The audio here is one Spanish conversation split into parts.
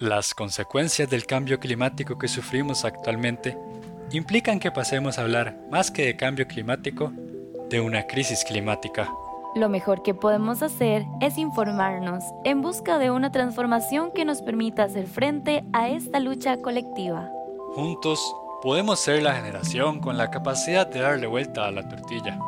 Las consecuencias del cambio climático que sufrimos actualmente implican que pasemos a hablar más que de cambio climático, de una crisis climática. Lo mejor que podemos hacer es informarnos en busca de una transformación que nos permita hacer frente a esta lucha colectiva. Juntos podemos ser la generación con la capacidad de darle vuelta a la tortilla.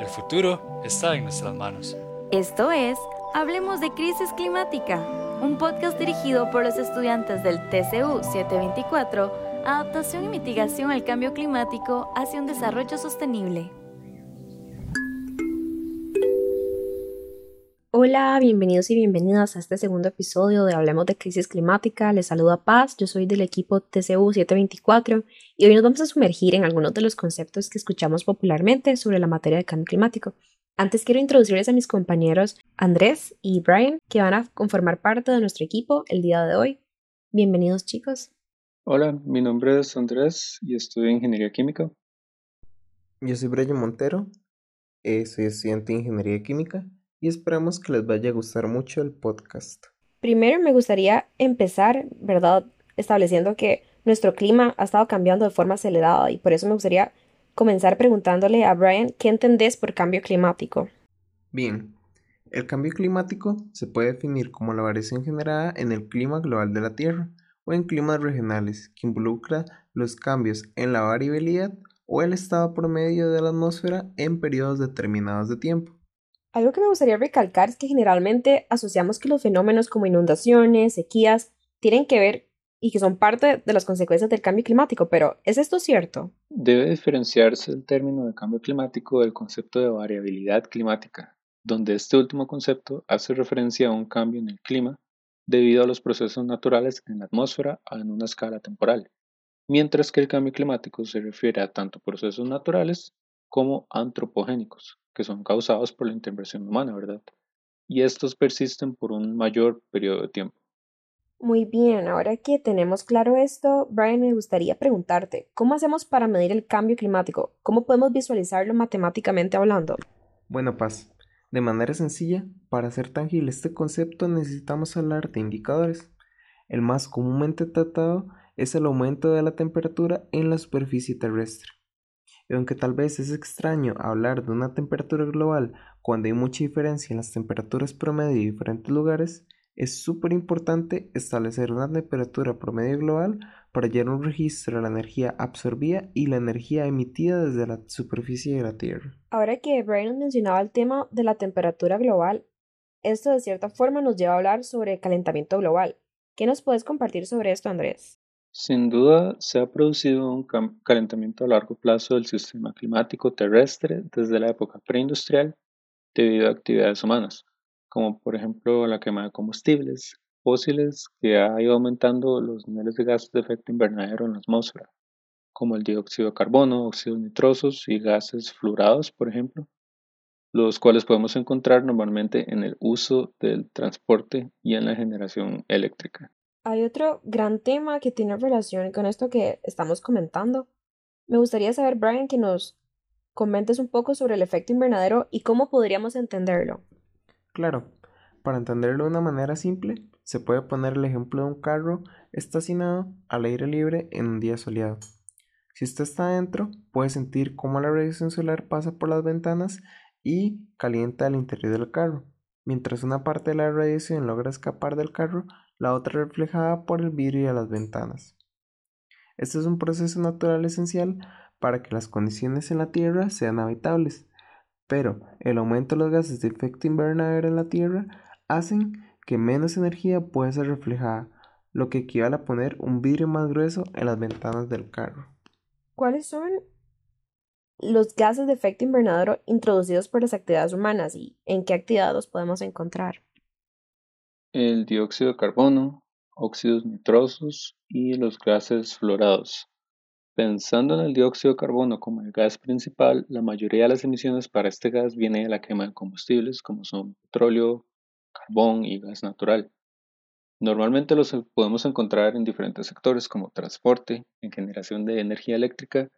El futuro está en nuestras manos. Esto es Hablemos de Crisis Climática un podcast dirigido por los estudiantes del TCU 724, Adaptación y Mitigación al Cambio Climático hacia un Desarrollo Sostenible. Hola, bienvenidos y bienvenidas a este segundo episodio de Hablemos de Crisis Climática. Les saluda Paz, yo soy del equipo TCU 724 y hoy nos vamos a sumergir en algunos de los conceptos que escuchamos popularmente sobre la materia de cambio climático. Antes quiero introducirles a mis compañeros Andrés y Brian, que van a conformar parte de nuestro equipo el día de hoy. Bienvenidos chicos. Hola, mi nombre es Andrés y estudio Ingeniería Química. Yo soy Brian Montero, eh, soy estudiante de Ingeniería Química y esperamos que les vaya a gustar mucho el podcast. Primero me gustaría empezar, ¿verdad? Estableciendo que nuestro clima ha estado cambiando de forma acelerada y por eso me gustaría comenzar preguntándole a Brian qué entendés por cambio climático. Bien, el cambio climático se puede definir como la variación generada en el clima global de la Tierra o en climas regionales que involucra los cambios en la variabilidad o el estado promedio de la atmósfera en periodos determinados de tiempo. Algo que me gustaría recalcar es que generalmente asociamos que los fenómenos como inundaciones, sequías, tienen que ver y que son parte de las consecuencias del cambio climático, pero ¿es esto cierto? Debe diferenciarse el término de cambio climático del concepto de variabilidad climática, donde este último concepto hace referencia a un cambio en el clima debido a los procesos naturales en la atmósfera en una escala temporal, mientras que el cambio climático se refiere a tanto procesos naturales como antropogénicos, que son causados por la intervención humana, ¿verdad? Y estos persisten por un mayor periodo de tiempo. Muy bien, ahora que tenemos claro esto, Brian, me gustaría preguntarte, ¿cómo hacemos para medir el cambio climático? ¿Cómo podemos visualizarlo matemáticamente hablando? Bueno, Paz, de manera sencilla, para hacer tangible este concepto necesitamos hablar de indicadores. El más comúnmente tratado es el aumento de la temperatura en la superficie terrestre. Y aunque tal vez es extraño hablar de una temperatura global cuando hay mucha diferencia en las temperaturas promedio de diferentes lugares, es súper importante establecer una temperatura promedio global para llevar un registro de la energía absorbida y la energía emitida desde la superficie de la Tierra. Ahora que Brian mencionaba el tema de la temperatura global, esto de cierta forma nos lleva a hablar sobre el calentamiento global. ¿Qué nos puedes compartir sobre esto, Andrés? Sin duda, se ha producido un calentamiento a largo plazo del sistema climático terrestre desde la época preindustrial debido a actividades humanas como por ejemplo la quema de combustibles fósiles que ha ido aumentando los niveles de gases de efecto invernadero en la atmósfera, como el dióxido de carbono, óxidos nitrosos y gases fluorados, por ejemplo, los cuales podemos encontrar normalmente en el uso del transporte y en la generación eléctrica. Hay otro gran tema que tiene relación con esto que estamos comentando. Me gustaría saber, Brian, que nos comentes un poco sobre el efecto invernadero y cómo podríamos entenderlo. Claro, para entenderlo de una manera simple, se puede poner el ejemplo de un carro estacionado al aire libre en un día soleado. Si usted está adentro, puede sentir cómo la radiación solar pasa por las ventanas y calienta el interior del carro. Mientras una parte de la radiación logra escapar del carro, la otra reflejada por el vidrio y las ventanas. Este es un proceso natural esencial para que las condiciones en la Tierra sean habitables pero el aumento de los gases de efecto invernadero en la Tierra hacen que menos energía pueda ser reflejada, lo que equivale a poner un vidrio más grueso en las ventanas del carro. ¿Cuáles son los gases de efecto invernadero introducidos por las actividades humanas y en qué actividades los podemos encontrar? El dióxido de carbono, óxidos nitrosos y los gases fluorados. Pensando en el dióxido de carbono como el gas principal, la mayoría de las emisiones para este gas viene de la quema de combustibles como son petróleo, carbón y gas natural. Normalmente los podemos encontrar en diferentes sectores como transporte, en generación de energía eléctrica,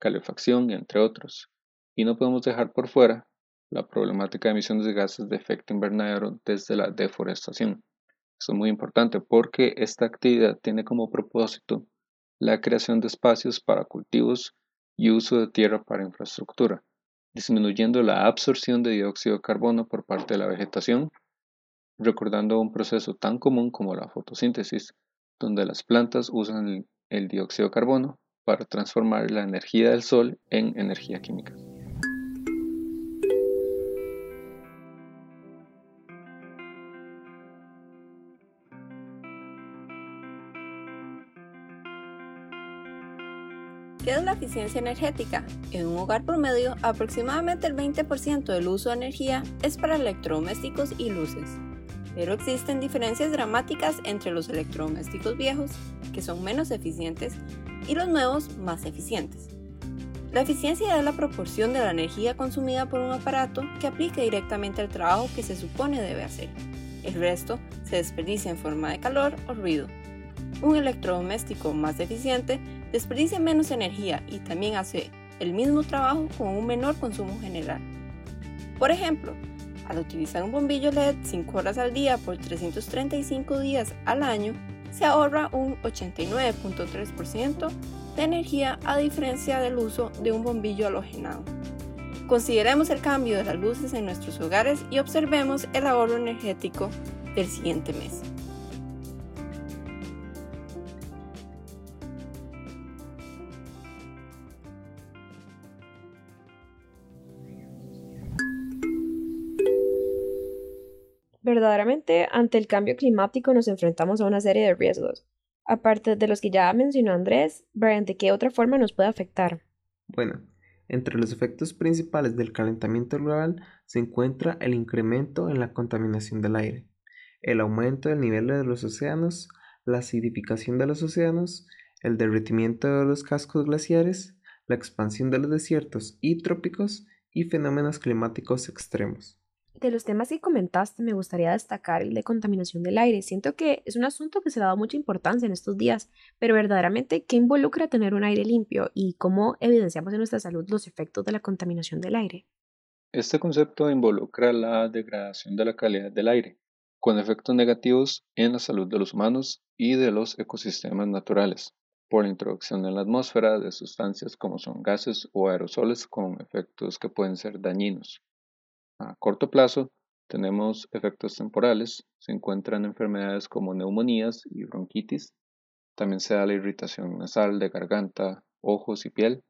calefacción entre otros. Y no podemos dejar por fuera la problemática de emisiones de gases de efecto invernadero desde la deforestación. Eso es muy importante porque esta actividad tiene como propósito la creación de espacios para cultivos y uso de tierra para infraestructura, disminuyendo la absorción de dióxido de carbono por parte de la vegetación, recordando un proceso tan común como la fotosíntesis, donde las plantas usan el, dióxido de carbono para transformar la energía del sol en energía química. ¿Qué es la eficiencia energética? En un hogar promedio, aproximadamente el 20% del uso de energía es para electrodomésticos y luces. Pero existen diferencias dramáticas entre los electrodomésticos viejos, que son menos eficientes, y los nuevos, más eficientes. La eficiencia es la proporción de la energía consumida por un aparato que aplique directamente al trabajo que se supone debe hacer. El resto se desperdicia en forma de calor o ruido. Un electrodoméstico más eficiente desperdicia menos energía y también hace el mismo trabajo con un menor consumo general. Por ejemplo, al utilizar un bombillo LED 5 horas al día por 335 días al año, se ahorra un 89.3% de energía a diferencia del uso de un bombillo halogenado. Consideremos el cambio de las luces en nuestros hogares y observemos el ahorro energético del siguiente mes. Verdaderamente, ante el cambio climático nos enfrentamos a una serie de riesgos. Aparte de los que ya mencionó Andrés, Brian, ¿de qué otra forma nos puede afectar? Bueno, entre los efectos principales del calentamiento global se encuentra el incremento en la contaminación del aire, el aumento del nivel de los océanos, la acidificación de los océanos, el derretimiento de los cascos glaciares, la expansión de los desiertos y trópicos y fenómenos climáticos extremos de los temas que comentaste, me gustaría destacar el de contaminación del aire. Siento que es un asunto que se le ha dado mucha importancia en estos días, pero verdaderamente, ¿qué involucra tener un aire limpio y cómo evidenciamos en nuestra salud los efectos de la contaminación del aire? Este concepto involucra la degradación de la calidad del aire, con efectos negativos en la salud de los humanos y de los ecosistemas naturales, por la introducción en la atmósfera de sustancias como son gases o aerosoles con efectos que pueden ser dañinos. A corto plazo, tenemos efectos temporales, se encuentran enfermedades como neumonías y bronquitis, también se da la irritación nasal de garganta, ojos y piel.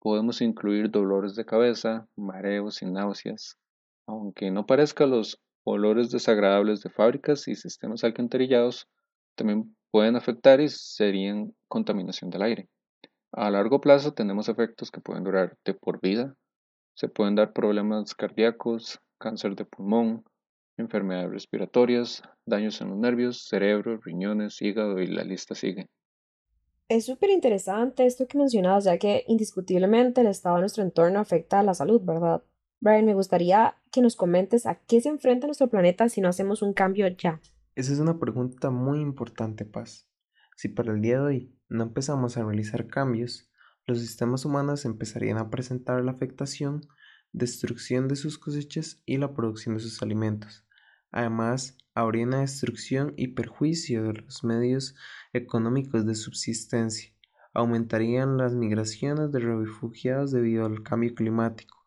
Podemos incluir dolores de cabeza, mareos y náuseas. Aunque no parezca los olores desagradables de fábricas y sistemas alcantarillados, también pueden afectar y serían contaminación del aire. A largo plazo tenemos efectos que pueden durar de por vida, se pueden dar problemas cardíacos, cáncer de pulmón, enfermedades respiratorias, daños en los nervios, cerebro, riñones, hígado y la lista sigue. Es súper interesante esto que mencionabas, ya que indiscutiblemente el estado de nuestro entorno afecta a la salud, ¿verdad? Brian, me gustaría que nos comentes a qué se enfrenta nuestro planeta si no hacemos un cambio ya. Esa es una pregunta muy importante, Paz. Si para el día de hoy no empezamos a realizar cambios, los sistemas humanos empezarían a presentar la afectación, destrucción de sus cosechas y la producción de sus alimentos. Además, habría una destrucción y perjuicio de los medios económicos de subsistencia. Aumentarían las migraciones de refugiados debido al cambio climático.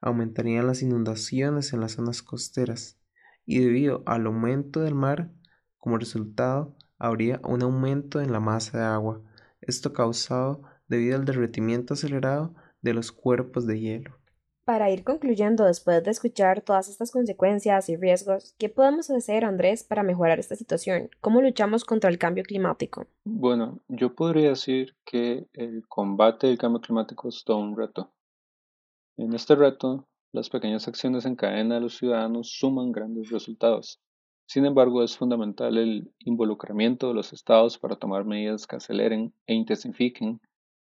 Aumentarían las inundaciones en las zonas costeras. Y debido al aumento del mar, como resultado, habría un aumento en la masa de agua. Esto causado debido al derretimiento acelerado de los cuerpos de hielo. Para ir concluyendo, después de escuchar todas estas consecuencias y riesgos, ¿qué podemos hacer, Andrés, para mejorar esta situación? ¿Cómo luchamos contra el cambio climático? Bueno, yo podría decir que el combate del cambio climático es todo un reto. En este reto, las pequeñas acciones en cadena de los ciudadanos suman grandes resultados. Sin embargo, es fundamental el involucramiento de los estados para tomar medidas que aceleren e intensifiquen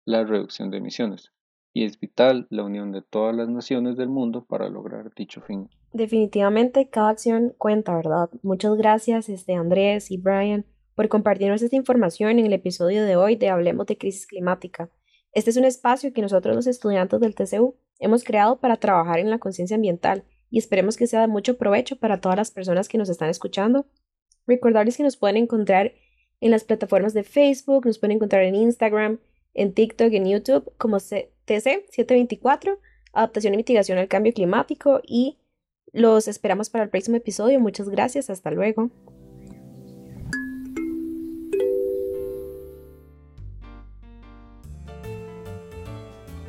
la reducción de emisiones, y es vital la unión de todas las naciones del mundo para lograr dicho fin. Definitivamente cada acción cuenta, ¿verdad? Muchas gracias este Andrés y Brian por compartirnos esta información en el episodio de hoy de Hablemos de Crisis Climática. Este es un espacio que nosotros los estudiantes del TCU hemos creado para trabajar en la conciencia ambiental y esperemos que sea de mucho provecho para todas las personas que nos están escuchando Recordarles que nos pueden encontrar en las plataformas de Facebook, nos pueden encontrar en Instagram, en TikTok, en YouTube como TC724, Adaptación y Mitigación al Cambio Climático y los esperamos para el próximo episodio. Muchas gracias, hasta luego.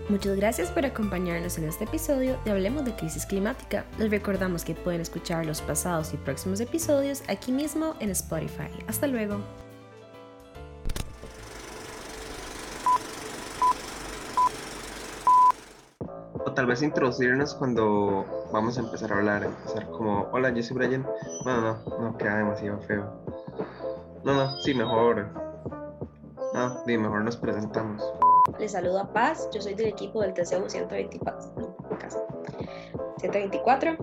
Muchas gracias por acompañarnos en este episodio de Hablemos de Crisis Climática. Les recordamos que pueden escuchar los pasados y próximos episodios aquí mismo en Spotify. Hasta luego. Tal vez introducirnos cuando vamos a empezar a hablar, empezar como, hola, yo soy Brian. No, no, no, queda demasiado feo. No, no, sí, mejor. No, sí, mejor nos presentamos. Les saludo a Paz, yo soy del equipo del TCU 124. 124.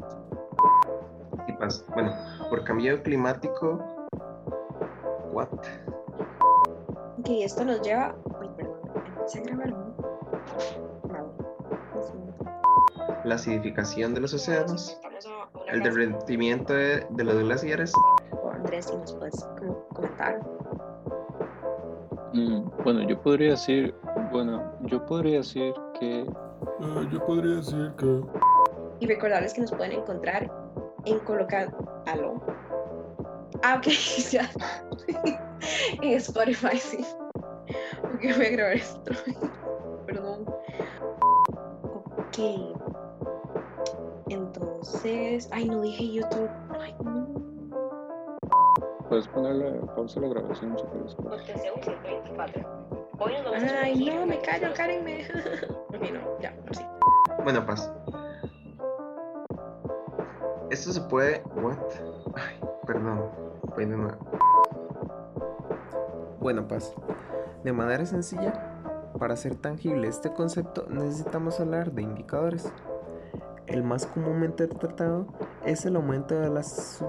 Y Paz, bueno, por cambio climático. What? Ok, esto nos lleva. Uy, perdón, empecé a grabar. La acidificación de los océanos, el derretimiento de, de los glaciares, Andrés, si nos puedes comentar. Mm, bueno, yo podría decir, bueno, yo podría decir que Eh, yo podría decir que Y recordarles que nos pueden encontrar en colocar. ¿Aló? Ah, ok, ya. en Spotify, sí. Porque voy a grabar esto. Perdón. Ok. Entonces. Ay, no dije YouTube. Ay, no. puedes ponerle pausa a la grabación si quieres. Ay, no, me callo, Karen. Me... ok, no, ya, sí. Bueno, Paz. Esto se puede. What? Ay, perdón. Voy de nuevo. Bueno, Paz. De manera sencilla, para hacer tangible este concepto necesitamos hablar de indicadores. El más comúnmente tratado es el aumento de las